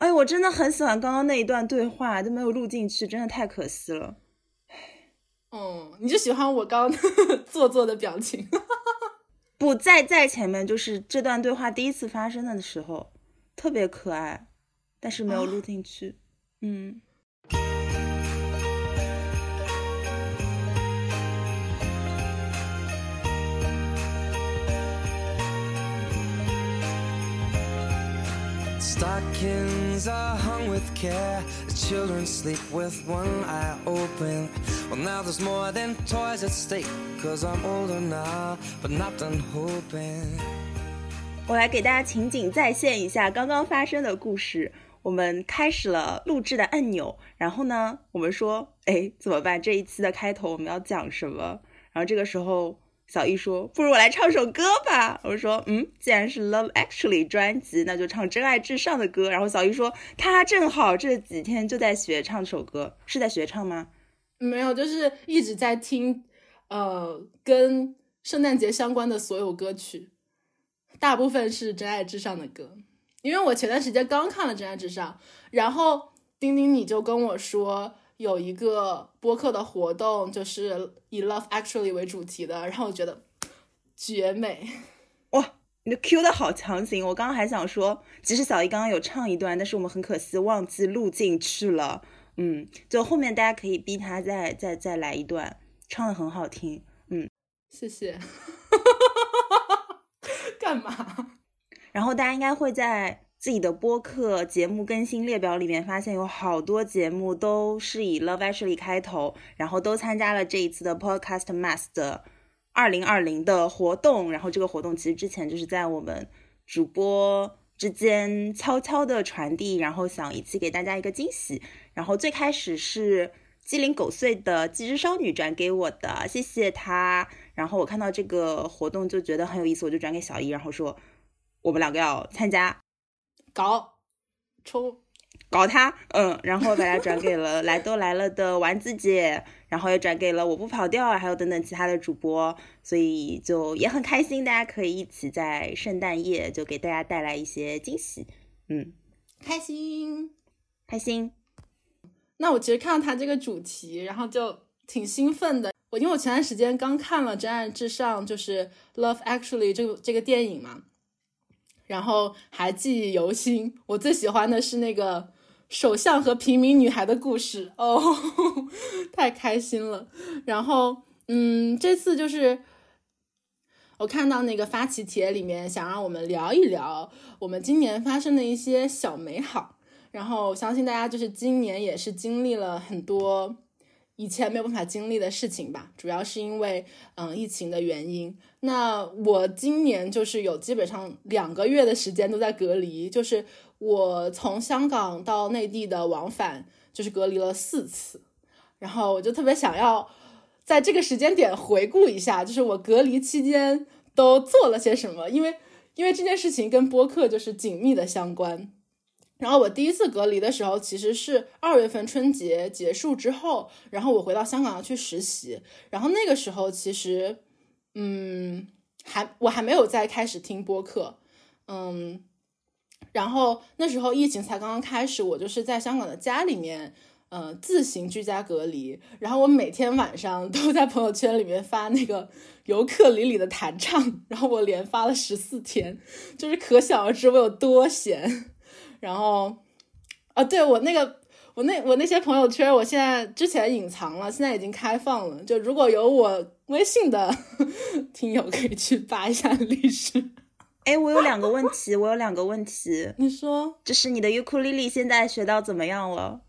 哎，我真的很喜欢刚刚那一段对话，都没有录进去，真的太可惜了。嗯，你就喜欢我刚 做作的表情？不在在前面，就是这段对话第一次发生的时候，特别可爱，但是没有录进去。嗯。Stockings are hung with care. The children sleep with one eye open. Well, now there's more than toys at stake. Cause I'm older now, but not done hoping. 我来给大家情景再现一下刚刚发生的故事。我们开始了录制的按钮，然后呢，我们说，哎，怎么办？这一期的开头我们要讲什么？然后这个时候。小易说：“不如我来唱首歌吧。”我说：“嗯，既然是《Love Actually》专辑，那就唱《真爱至上》的歌。”然后小易说：“他正好这几天就在学唱首歌，是在学唱吗？”“没有，就是一直在听，呃，跟圣诞节相关的所有歌曲，大部分是《真爱至上》的歌。因为我前段时间刚看了《真爱至上》，然后丁丁你就跟我说。”有一个播客的活动，就是以 Love Actually 为主题的，然后我觉得绝美哇！你的 Q 的好强行，我刚刚还想说，其实小姨刚刚有唱一段，但是我们很可惜忘记录进去了。嗯，就后面大家可以逼他再再再来一段，唱的很好听。嗯，谢谢。干嘛？然后大家应该会在。自己的播客节目更新列表里面发现有好多节目都是以 Love Actually 开头，然后都参加了这一次的 Podcast Mass 的二零二零的活动。然后这个活动其实之前就是在我们主播之间悄悄的传递，然后想一起给大家一个惊喜。然后最开始是鸡零狗碎的机智少女转给我的，谢谢她。然后我看到这个活动就觉得很有意思，我就转给小姨，然后说我们两个要参加。搞，抽，搞他，嗯，然后把它转给了来都来了的丸子姐，然后也转给了我不跑调，还有等等其他的主播，所以就也很开心，大家可以一起在圣诞夜就给大家带来一些惊喜，嗯，开心，开心。那我其实看到他这个主题，然后就挺兴奋的。我因为我前段时间刚看了《真爱至上》，就是《Love Actually》这个这个电影嘛。然后还记忆犹新，我最喜欢的是那个首相和平民女孩的故事哦，太开心了。然后，嗯，这次就是我看到那个发起帖里面想让我们聊一聊我们今年发生的一些小美好。然后相信大家就是今年也是经历了很多。以前没有办法经历的事情吧，主要是因为嗯疫情的原因。那我今年就是有基本上两个月的时间都在隔离，就是我从香港到内地的往返就是隔离了四次。然后我就特别想要在这个时间点回顾一下，就是我隔离期间都做了些什么，因为因为这件事情跟播客就是紧密的相关。然后我第一次隔离的时候，其实是二月份春节结束之后，然后我回到香港要去实习。然后那个时候其实，嗯，还我还没有在开始听播客，嗯，然后那时候疫情才刚刚开始，我就是在香港的家里面，嗯，自行居家隔离。然后我每天晚上都在朋友圈里面发那个尤克里里的弹唱，然后我连发了十四天，就是可想而知我有多闲。然后，啊，对我那个，我那我那些朋友圈，我现在之前隐藏了，现在已经开放了。就如果有我微信的 听友，可以去扒一下历史。哎，我有两个问题，我有两个问题。你说，就是你的尤克里里现在学到怎么样了？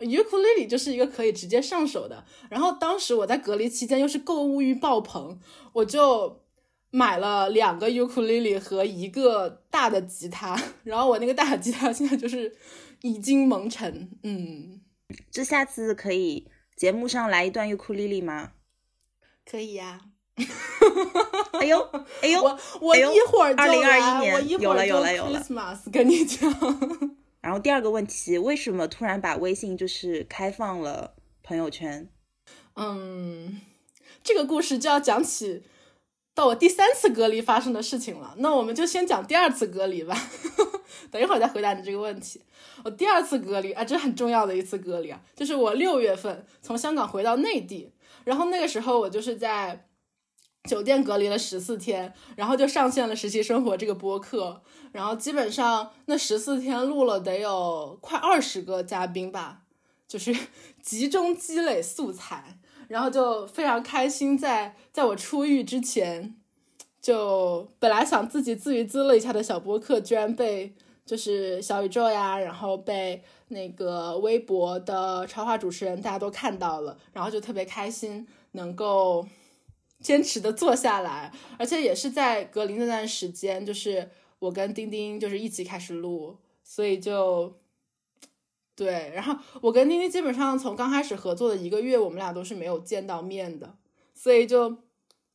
尤克里里就是一个可以直接上手的。然后当时我在隔离期间又是购物欲爆棚，我就。买了两个尤克里里和一个大的吉他，然后我那个大的吉他现在就是已经蒙尘。嗯，这下次可以节目上来一段尤克里里吗？可以呀。哎呦，哎呦，我我一会儿二零二一年有了有了有了。跟你讲。然后第二个问题，为什么突然把微信就是开放了朋友圈？嗯，这个故事就要讲起。到我第三次隔离发生的事情了，那我们就先讲第二次隔离吧。等一会儿再回答你这个问题。我第二次隔离啊，这很重要的一次隔离啊，就是我六月份从香港回到内地，然后那个时候我就是在酒店隔离了十四天，然后就上线了实习生活这个播客，然后基本上那十四天录了得有快二十个嘉宾吧，就是 集中积累素材，然后就非常开心，在在我出狱之前。就本来想自己自娱自乐一下的小播客，居然被就是小宇宙呀，然后被那个微博的超话主持人大家都看到了，然后就特别开心，能够坚持的做下来，而且也是在隔离那段时间，就是我跟丁丁就是一起开始录，所以就对，然后我跟妮妮基本上从刚开始合作的一个月，我们俩都是没有见到面的，所以就。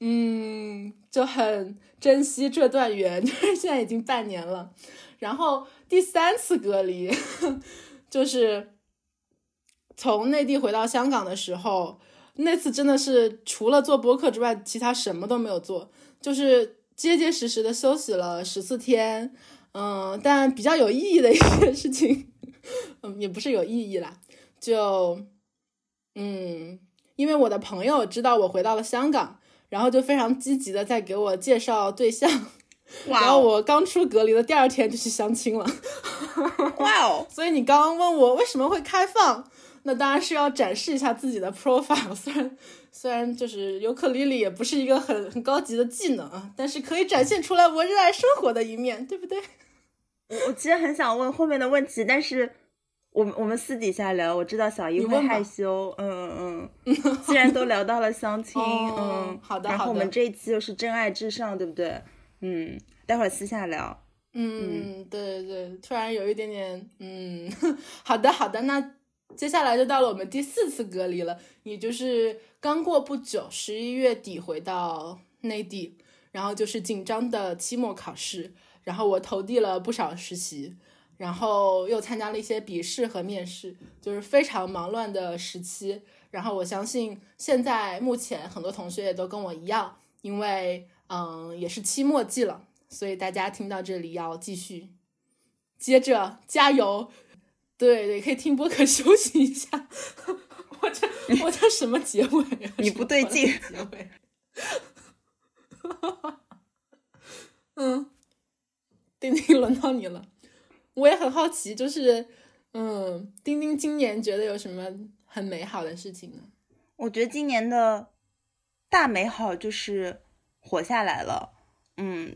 嗯，就很珍惜这段缘，就是现在已经半年了。然后第三次隔离，就是从内地回到香港的时候，那次真的是除了做播客之外，其他什么都没有做，就是结结实实的休息了十四天。嗯，但比较有意义的一件事情，嗯，也不是有意义啦，就嗯，因为我的朋友知道我回到了香港。然后就非常积极的在给我介绍对象，然后我刚出隔离的第二天就去相亲了，哇哦！所以你刚刚问我为什么会开放，那当然是要展示一下自己的 profile。虽然虽然就是尤克里里也不是一个很很高级的技能啊，但是可以展现出来我热爱生活的一面，对不对？我我其实很想问后面的问题，但是。我们我们私底下聊，我知道小姨会害羞，嗯嗯，既然都聊到了相亲，嗯，好的，然后我们这一期又是真爱至上，对不对？嗯，待会儿私下聊。嗯，对对对，突然有一点点，嗯，好的好的，那接下来就到了我们第四次隔离了，也就是刚过不久，十一月底回到内地，然后就是紧张的期末考试，然后我投递了不少实习。然后又参加了一些笔试和面试，就是非常忙乱的时期。然后我相信现在目前很多同学也都跟我一样，因为嗯也是期末季了，所以大家听到这里要继续接着加油。对对，可以听播客 休息一下。我这我这什么结尾？啊 你不对劲。结尾。嗯，丁丁，轮到你了。我也很好奇，就是，嗯，丁丁今年觉得有什么很美好的事情呢？我觉得今年的大美好就是活下来了，嗯，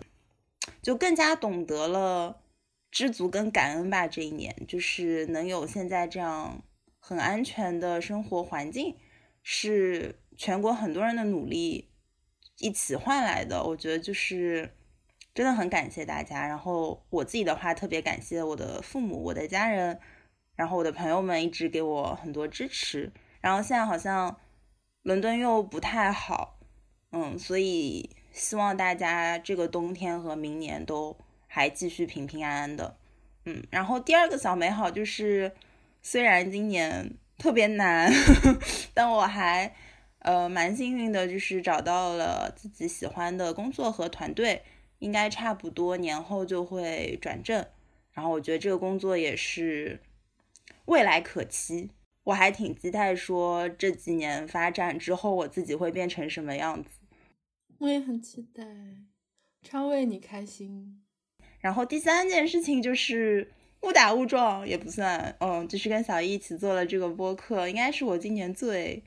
就更加懂得了知足跟感恩吧。这一年就是能有现在这样很安全的生活环境，是全国很多人的努力一起换来的。我觉得就是。真的很感谢大家，然后我自己的话特别感谢我的父母、我的家人，然后我的朋友们一直给我很多支持。然后现在好像伦敦又不太好，嗯，所以希望大家这个冬天和明年都还继续平平安安的，嗯。然后第二个小美好就是，虽然今年特别难，呵 呵但我还呃蛮幸运的，就是找到了自己喜欢的工作和团队。应该差不多年后就会转正，然后我觉得这个工作也是未来可期，我还挺期待说这几年发展之后我自己会变成什么样子。我也很期待，超为你开心。然后第三件事情就是误打误撞也不算，嗯，就是跟小易一起做了这个播客，应该是我今年最。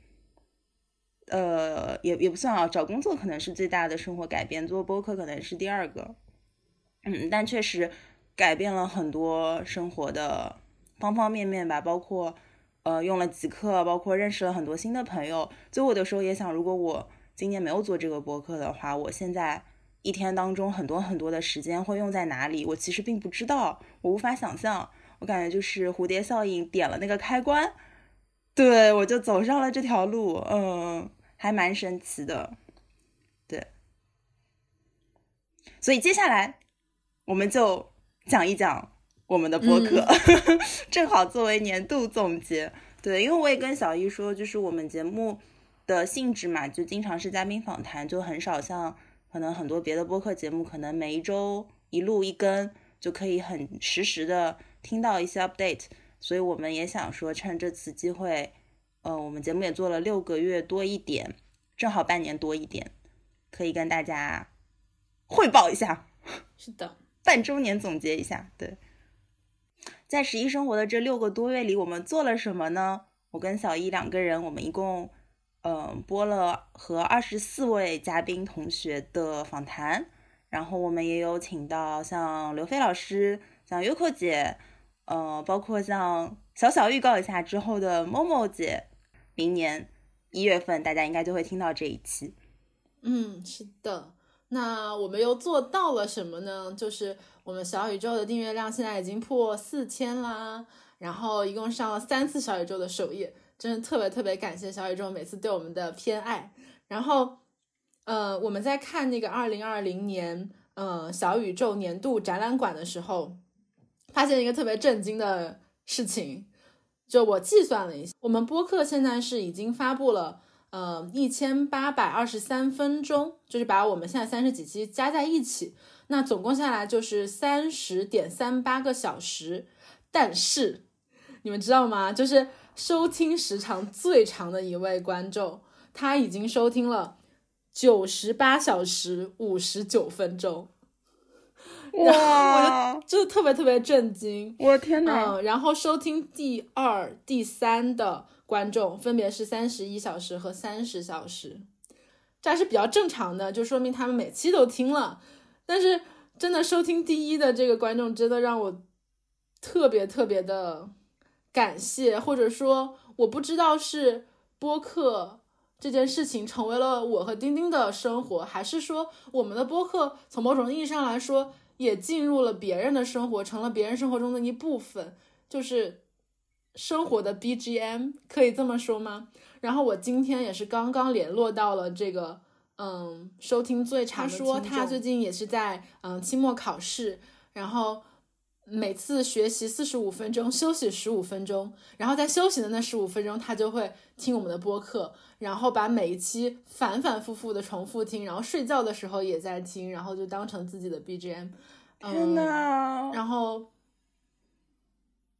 呃，也也不算啊，找工作可能是最大的生活改变，做播客可能是第二个，嗯，但确实改变了很多生活的方方面面吧，包括呃用了极客，包括认识了很多新的朋友。就我的时候也想，如果我今年没有做这个播客的话，我现在一天当中很多很多的时间会用在哪里？我其实并不知道，我无法想象。我感觉就是蝴蝶效应点了那个开关，对我就走上了这条路，嗯。还蛮神奇的，对，所以接下来我们就讲一讲我们的播客，正好作为年度总结。对，因为我也跟小易说，就是我们节目的性质嘛，就经常是嘉宾访谈，就很少像可能很多别的播客节目，可能每一周一录一更，就可以很实时的听到一些 update。所以我们也想说，趁这次机会，呃，我们节目也做了六个月多一点，正好半年多一点，可以跟大家汇报一下。是的，半周年总结一下。对，在十一生活的这六个多月里，我们做了什么呢？我跟小一两个人，我们一共，嗯，播了和二十四位嘉宾同学的访谈，然后我们也有请到像刘飞老师、像优酷姐。呃，包括像小小预告一下之后的某某姐，明年一月份大家应该就会听到这一期。嗯，是的。那我们又做到了什么呢？就是我们小宇宙的订阅量现在已经破四千啦，然后一共上了三次小宇宙的首页，真的特别特别感谢小宇宙每次对我们的偏爱。然后，呃，我们在看那个二零二零年，呃，小宇宙年度展览馆的时候。发现一个特别震惊的事情，就我计算了一下，我们播客现在是已经发布了，呃，一千八百二十三分钟，就是把我们现在三十几期加在一起，那总共下来就是三十点三八个小时。但是你们知道吗？就是收听时长最长的一位观众，他已经收听了九十八小时五十九分钟。哇！我就真的特别特别震惊，我天呐！嗯，然后收听第二、第三的观众分别是三十一小时和三十小时，这还是比较正常的，就说明他们每期都听了。但是真的收听第一的这个观众，真的让我特别特别的感谢，或者说我不知道是播客这件事情成为了我和丁丁的生活，还是说我们的播客从某种意义上来说。也进入了别人的生活，成了别人生活中的一部分，就是生活的 BGM，可以这么说吗？然后我今天也是刚刚联络到了这个，嗯，收听最长的他说他最近也是在嗯期末考试，然后。每次学习四十五分钟，休息十五分钟，然后在休息的那十五分钟，他就会听我们的播客，然后把每一期反反复复的重复听，然后睡觉的时候也在听，然后就当成自己的 BGM。天呐，然后，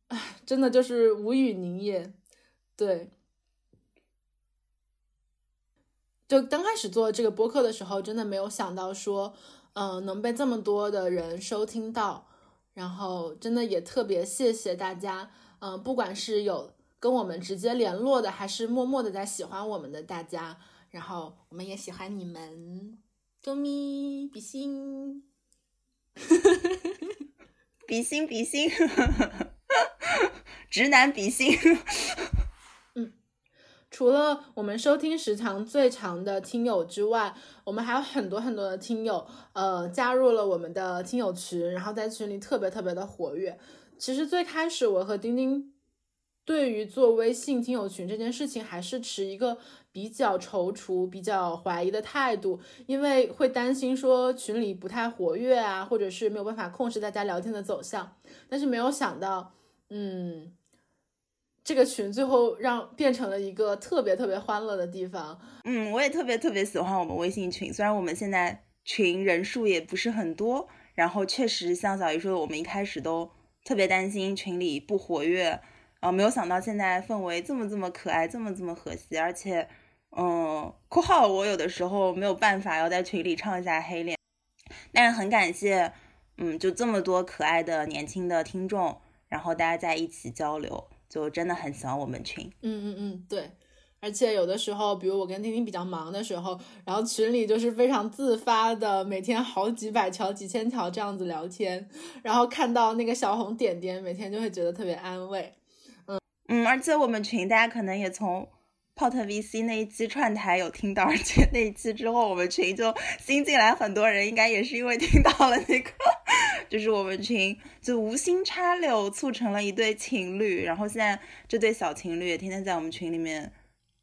唉，真的就是无语凝噎。对，就刚开始做这个播客的时候，真的没有想到说，嗯，能被这么多的人收听到。然后真的也特别谢谢大家，嗯，不管是有跟我们直接联络的，还是默默的在喜欢我们的大家，然后我们也喜欢你们，啾咪比心，比心比心，直男比心。除了我们收听时长最长的听友之外，我们还有很多很多的听友，呃，加入了我们的听友群，然后在群里特别特别的活跃。其实最开始我和丁丁对于做微信听友群这件事情，还是持一个比较踌躇、比较怀疑的态度，因为会担心说群里不太活跃啊，或者是没有办法控制大家聊天的走向。但是没有想到，嗯。这个群最后让变成了一个特别特别欢乐的地方。嗯，我也特别特别喜欢我们微信群，虽然我们现在群人数也不是很多，然后确实像小鱼说的，我们一开始都特别担心群里不活跃，啊，没有想到现在氛围这么这么可爱，这么这么和谐，而且，嗯，括号我有的时候没有办法要在群里唱一下黑脸，但是很感谢，嗯，就这么多可爱的年轻的听众，然后大家在一起交流。就真的很喜欢我们群，嗯嗯嗯，对，而且有的时候，比如我跟丁丁比较忙的时候，然后群里就是非常自发的，每天好几百条、几千条这样子聊天，然后看到那个小红点点，每天就会觉得特别安慰，嗯嗯，而且我们群大家可能也从 Pot VC 那一期串台有听到，而且那一期之后，我们群就新进来很多人，应该也是因为听到了那个。就是我们群就无心插柳促成了一对情侣，然后现在这对小情侣也天天在我们群里面，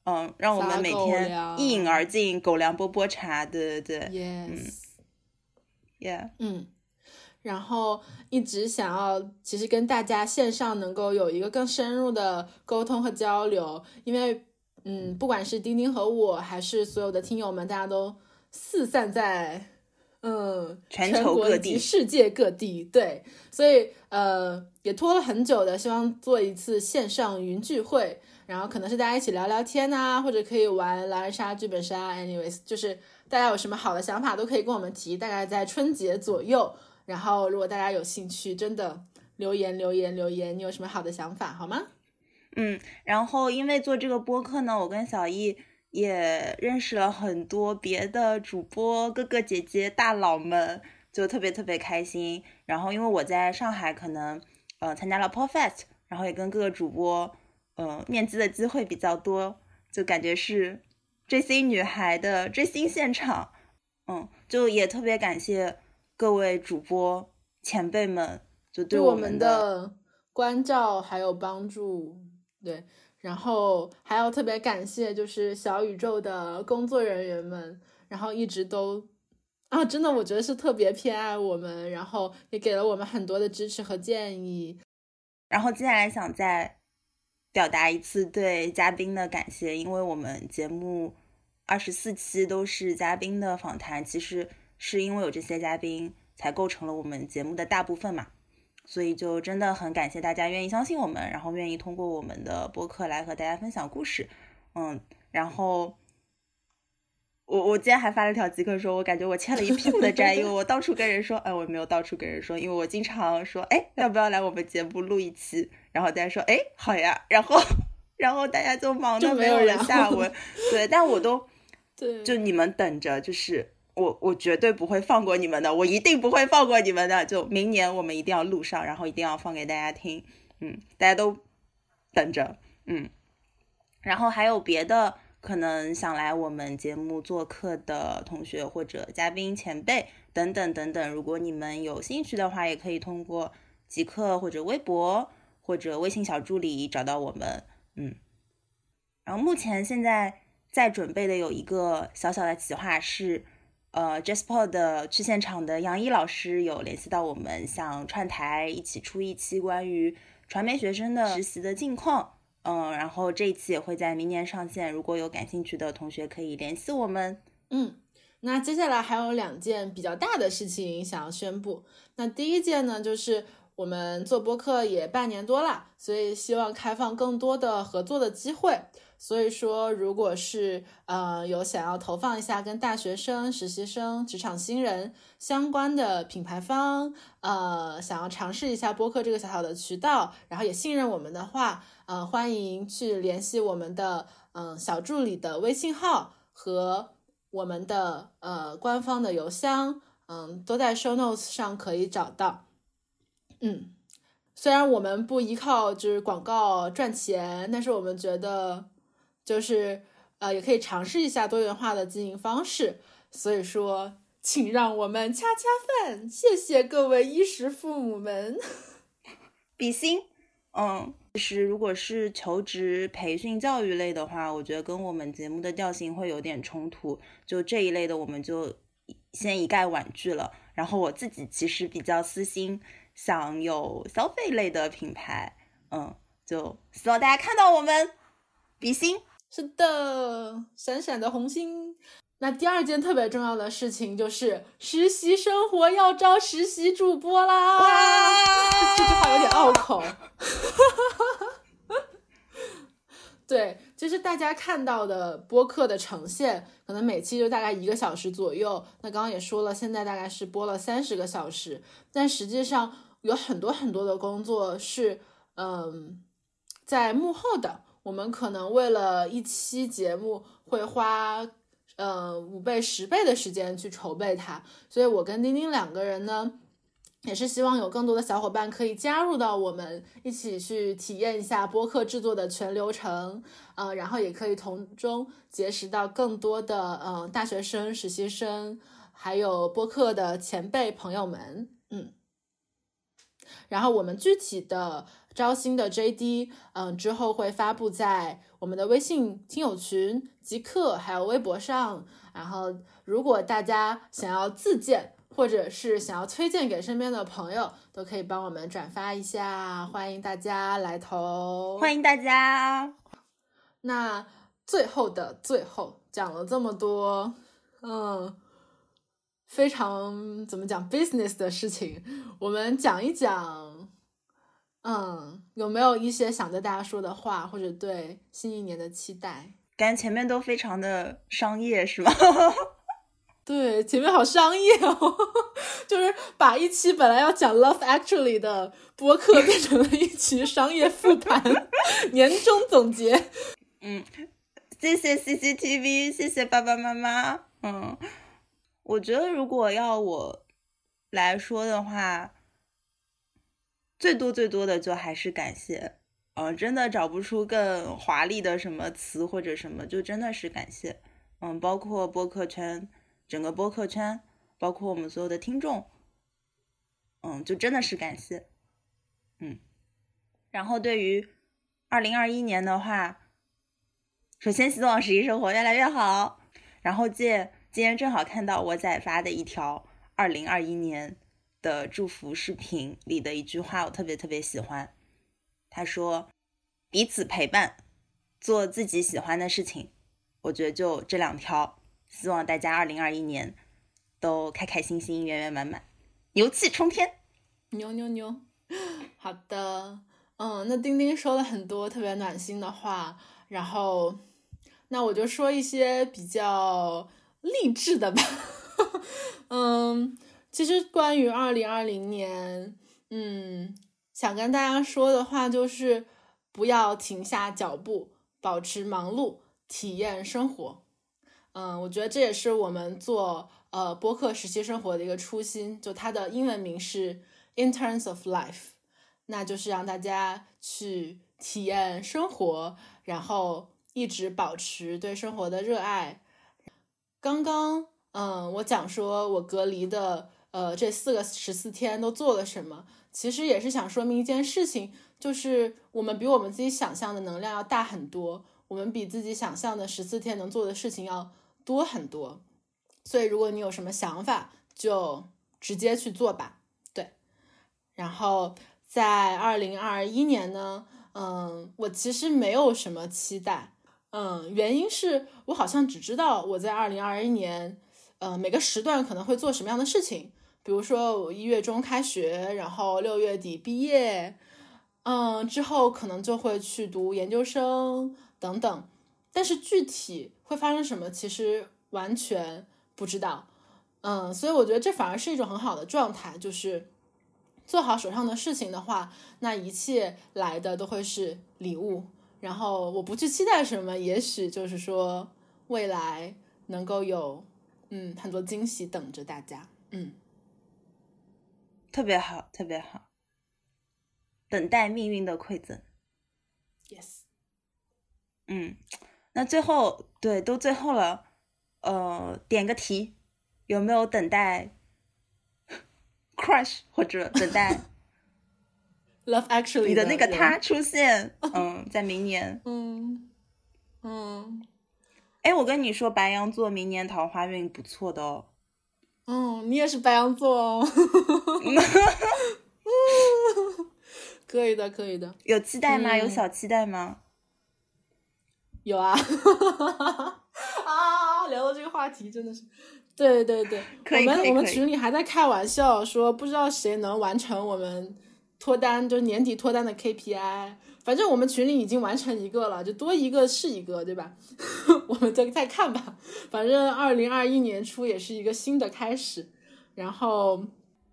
嗯，让我们每天一饮而尽，狗粮波波茶，对对对，yes，yeah，嗯，然后一直想要其实跟大家线上能够有一个更深入的沟通和交流，因为嗯，不管是丁丁和我还是所有的听友们，大家都四散在。嗯，全球各地世界各地，对，所以呃也拖了很久的，希望做一次线上云聚会，然后可能是大家一起聊聊天呐、或者可以玩狼人杀、剧本杀，anyways，就是大家有什么好的想法都可以跟我们提，大概在春节左右。然后如果大家有兴趣，真的留言留言留言，你有什么好的想法好吗？嗯，然后因为做这个播客呢，我跟小易也认识了很多别的主播哥哥姐姐大佬们，就特别特别开心。然后因为我在上海，可能呃参加了 p o Fest，然后也跟各个主播呃面基的机会比较多，就感觉是追星女孩的追星现场。嗯，就也特别感谢各位主播前辈们，就对我们的关照还有帮助，对，然后还要特别感谢就是小宇宙的工作人员们，然后一直都啊，真的我觉得是特别偏爱我们，然后也给了我们很多的支持和建议。然后接下来想再表达一次对嘉宾的感谢，因为我们节目二十四期都是嘉宾的访谈，其实是因为有这些嘉宾才构成了我们节目的大部分嘛，所以就真的很感谢大家愿意相信我们，然后愿意通过我们的播客来和大家分享故事，嗯，然后。我我今天还发了条即刻说，我感觉我欠了一屁股的债，因为我到处跟人说，哎，我没有到处跟人说，因为我经常说，哎，要不要来我们节目录一期？然后大家说，哎，好呀，然后然后大家就忙的没没有了有然后下文，对，但我都 对，就你们等着，就是我我绝对不会放过你们的，我一定不会放过你们的，就明年我们一定要录上，然后一定要放给大家听，嗯，大家都等着，嗯，然后还有别的可能想来我们节目做客的同学或者嘉宾前辈等等等等，如果你们有兴趣的话，也可以通过极客或者微博或者微信小助理找到我们，嗯。然后目前现在在准备的有一个小小的企划是，呃，Jasper 的去现场的杨一老师有联系到我们，想串台一起出一期关于传媒学生的实习的近况。嗯，然后这一期也会在明年上线，如果有感兴趣的同学可以联系我们。嗯，那接下来还有两件比较大的事情想要宣布。那第一件呢，就是我们做播客也半年多了，所以希望开放更多的合作的机会。所以说，如果是呃有想要投放一下跟大学生、实习生、职场新人相关的品牌方，呃，想要尝试一下播客这个小小的渠道，然后也信任我们的话，呃，欢迎去联系我们的嗯、小助理的微信号和我们的呃官方的邮箱，嗯，都在 show notes 上可以找到。嗯，虽然我们不依靠就是广告赚钱，但是我们觉得就是呃也可以尝试一下多元化的经营方式。所以说，请让我们恰恰饭，谢谢各位衣食父母们。比心，嗯，其实如果是求职、培训、教育类的话，我觉得跟我们节目的调性会有点冲突。就这一类的，我们就先一概婉拒了。然后我自己其实比较私心，想有消费类的品牌，嗯，就希望大家看到我们比心。是的，闪闪的红星。那第二件特别重要的事情就是实习生活要招实习主播啦！这这句话有点拗口。对，就是大家看到的播客的呈现，可能每期就大概一个小时左右。那刚刚也说了，现在大概是播了三十个小时，但实际上有很多很多的工作是，嗯，在幕后的。我们可能为了一期节目会花，呃，五倍、十倍的时间去筹备它。所以我跟丁丁两个人呢，也是希望有更多的小伙伴可以加入到我们一起去体验一下播客制作的全流程，呃，然后也可以从中结识到更多的呃大学生、实习生，还有播客的前辈朋友们，嗯。然后我们具体的招新的 JD，嗯，之后会发布在我们的微信听友群、极客还有微博上。然后，如果大家想要自荐，或者是想要推荐给身边的朋友，都可以帮我们转发一下，欢迎大家来投，欢迎大家。那最后的最后，讲了这么多，嗯，非常怎么讲 business 的事情，我们讲一讲，嗯，有没有一些想对大家说的话，或者对新一年的期待？感觉前面都非常的商业，是吗？对，前面好商业哦，就是把一期本来要讲 Love Actually 的播客变成了一期商业复盘、年终总结。嗯，谢谢 CCTV，谢谢爸爸妈妈。嗯。我觉得，如果要我来说的话，最多最多的就还是感谢。嗯，真的找不出更华丽的什么词或者什么，就真的是感谢。嗯，包括播客圈，整个播客圈，包括我们所有的听众，嗯，就真的是感谢。嗯，然后对于二零二一年的话，首先希望十一生活越来越好，然后借。今天正好看到我仔发的一条二零二一年的祝福视频里的一句话，我特别特别喜欢。他说：“彼此陪伴，做自己喜欢的事情。”我觉得就这两条，希望大家二零二一年都开开心心、圆圆满满、牛气冲天。牛牛牛！好的，嗯，那丁丁说了很多特别暖心的话，然后那我就说一些比较。励志的吧，嗯，其实关于二零二零年，嗯，想跟大家说的话就是不要停下脚步，保持忙碌，体验生活。嗯，我觉得这也是我们做呃播客实习生活的一个初心。就它的英文名是 Interns of Life，那就是让大家去体验生活，然后一直保持对生活的热爱。刚刚，嗯，我讲说我隔离的，呃，这四个十四天都做了什么？其实也是想说明一件事情，就是我们比我们自己想象的能量要大很多，我们比自己想象的十四天能做的事情要多很多。所以，如果你有什么想法，就直接去做吧。对。然后，在二零二一年呢，嗯，我其实没有什么期待。嗯，原因是我好像只知道我在二零二一年，呃，每个时段可能会做什么样的事情。比如说我一月中开学，然后六月底毕业，嗯，之后可能就会去读研究生等等。但是具体会发生什么，其实完全不知道。嗯，所以我觉得这反而是一种很好的状态，就是做好手上的事情的话，那一切来的都会是礼物。然后我不去期待什么，也许就是说未来能够有嗯很多惊喜等着大家，嗯，特别好，特别好，等待命运的馈赠，yes，嗯，那最后对都最后了，呃，点个题，有没有等待 crush 或者等待？Love Actually，你的那个他出现，嗯，在明年，嗯嗯，哎，我跟你说，白羊座明年桃花运不错的哦。嗯，你也是白羊座哦。可以的，可以的。有期待吗？有小期待吗？有啊。啊，聊到这个话题真的是，对对对，我们我们群里还在开玩笑说，不知道谁能完成我们。脱单就是年底脱单的 KPI，反正我们群里已经完成一个了，就多一个是一个，对吧？我们再再看吧。反正二零二一年初也是一个新的开始。然后，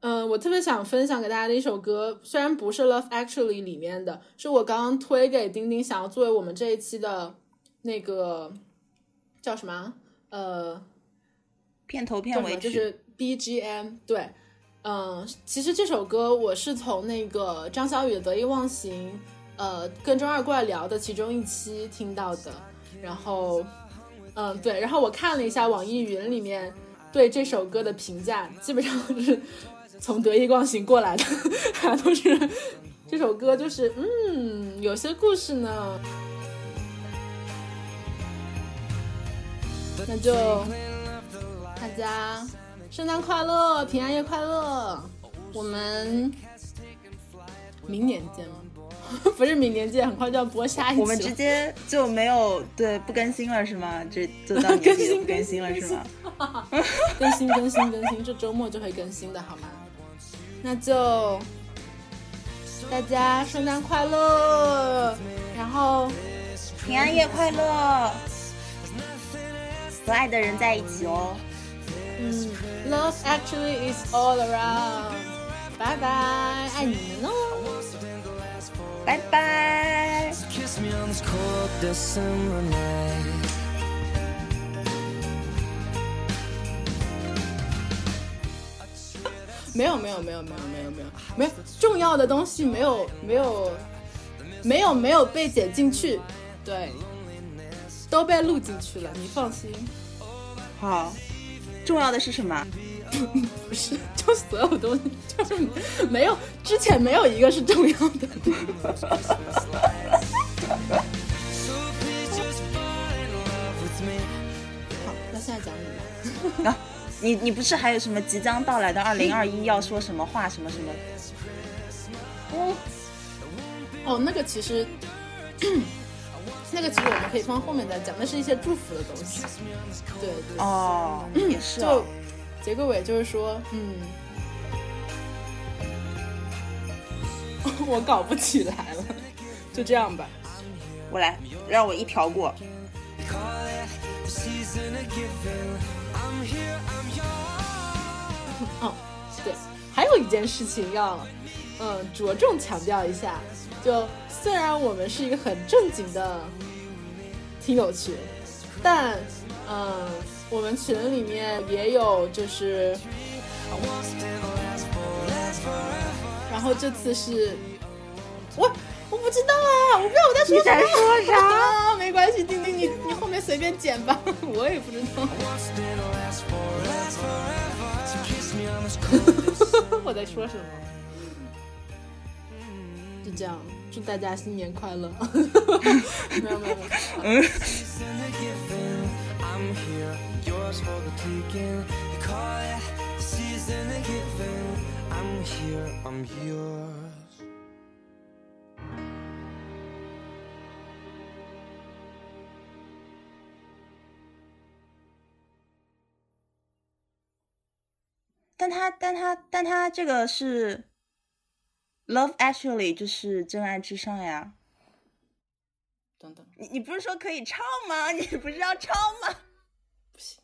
嗯，我特别想分享给大家的一首歌，虽然不是《Love Actually》里面的，是我刚刚推给丁丁，想要作为我们这一期的那个叫什么？呃，片头片尾就是 BGM，对。嗯，其实这首歌我是从那个张小雨的《得意忘形》，呃，跟中二怪聊的其中一期听到的。然后，嗯，对，然后我看了一下网易云里面对这首歌的评价，基本上是从《得意忘形》过来的，都是这首歌就是，嗯，有些故事呢，那就大家。圣诞快乐，平安夜快乐，我们明年见吗？不是明年见，很快就要播下一期。我们直接就没有对不更新了是吗？这就到 年底不更新了是吗？更新更新更新，这周末就会更新的好吗？那就大家圣诞快乐，然后平安夜快乐，和爱的人在一起哦。嗯，Love actually is all around，拜拜，爱你们哦，拜拜。没有没有没有没有没有没有没有重要的东西没有没有没有没有被剪进去，对，都被录进去了，你放心。好，重要的是什么？不是，就所有东西就是没有之前没有一个是重要的。So please just fall in love with me. 好，那现在讲你吧。啊，你你不是还有什么即将到来的二零二一要说什么话什么什么？哦，哦，那个其实，那个其实我们可以放后面再讲，那是一些祝福的东西。对对，哦，也是就哦。结个尾就是说，嗯，我搞不起来了，就这样吧。我来，让我一条过。哦，对，还有一件事情要，嗯，着重强调一下，就虽然我们是一个很正经的听友群，但，嗯，我们群里面也有，就是，然后这次是，我我不知道啊，我不知道我在说啥，你说啥？没关系，丁丁，你你后面随便剪吧，我也不知道。我在说什么？就这样，祝大家新年快乐！没有没有没有。没有 I'm here, yours for the taking. They call it the season of giving. I'm here, I'm yours. 但他但他但他这个是 Love Actually，就是真爱至上呀。等等，你你不是说可以唱吗？你不是要唱吗？不行。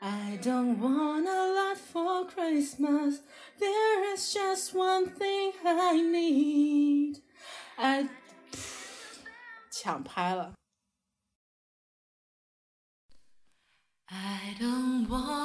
I don't want a lot for Christmas. There is just one thing I need. I 抢拍了。I don't want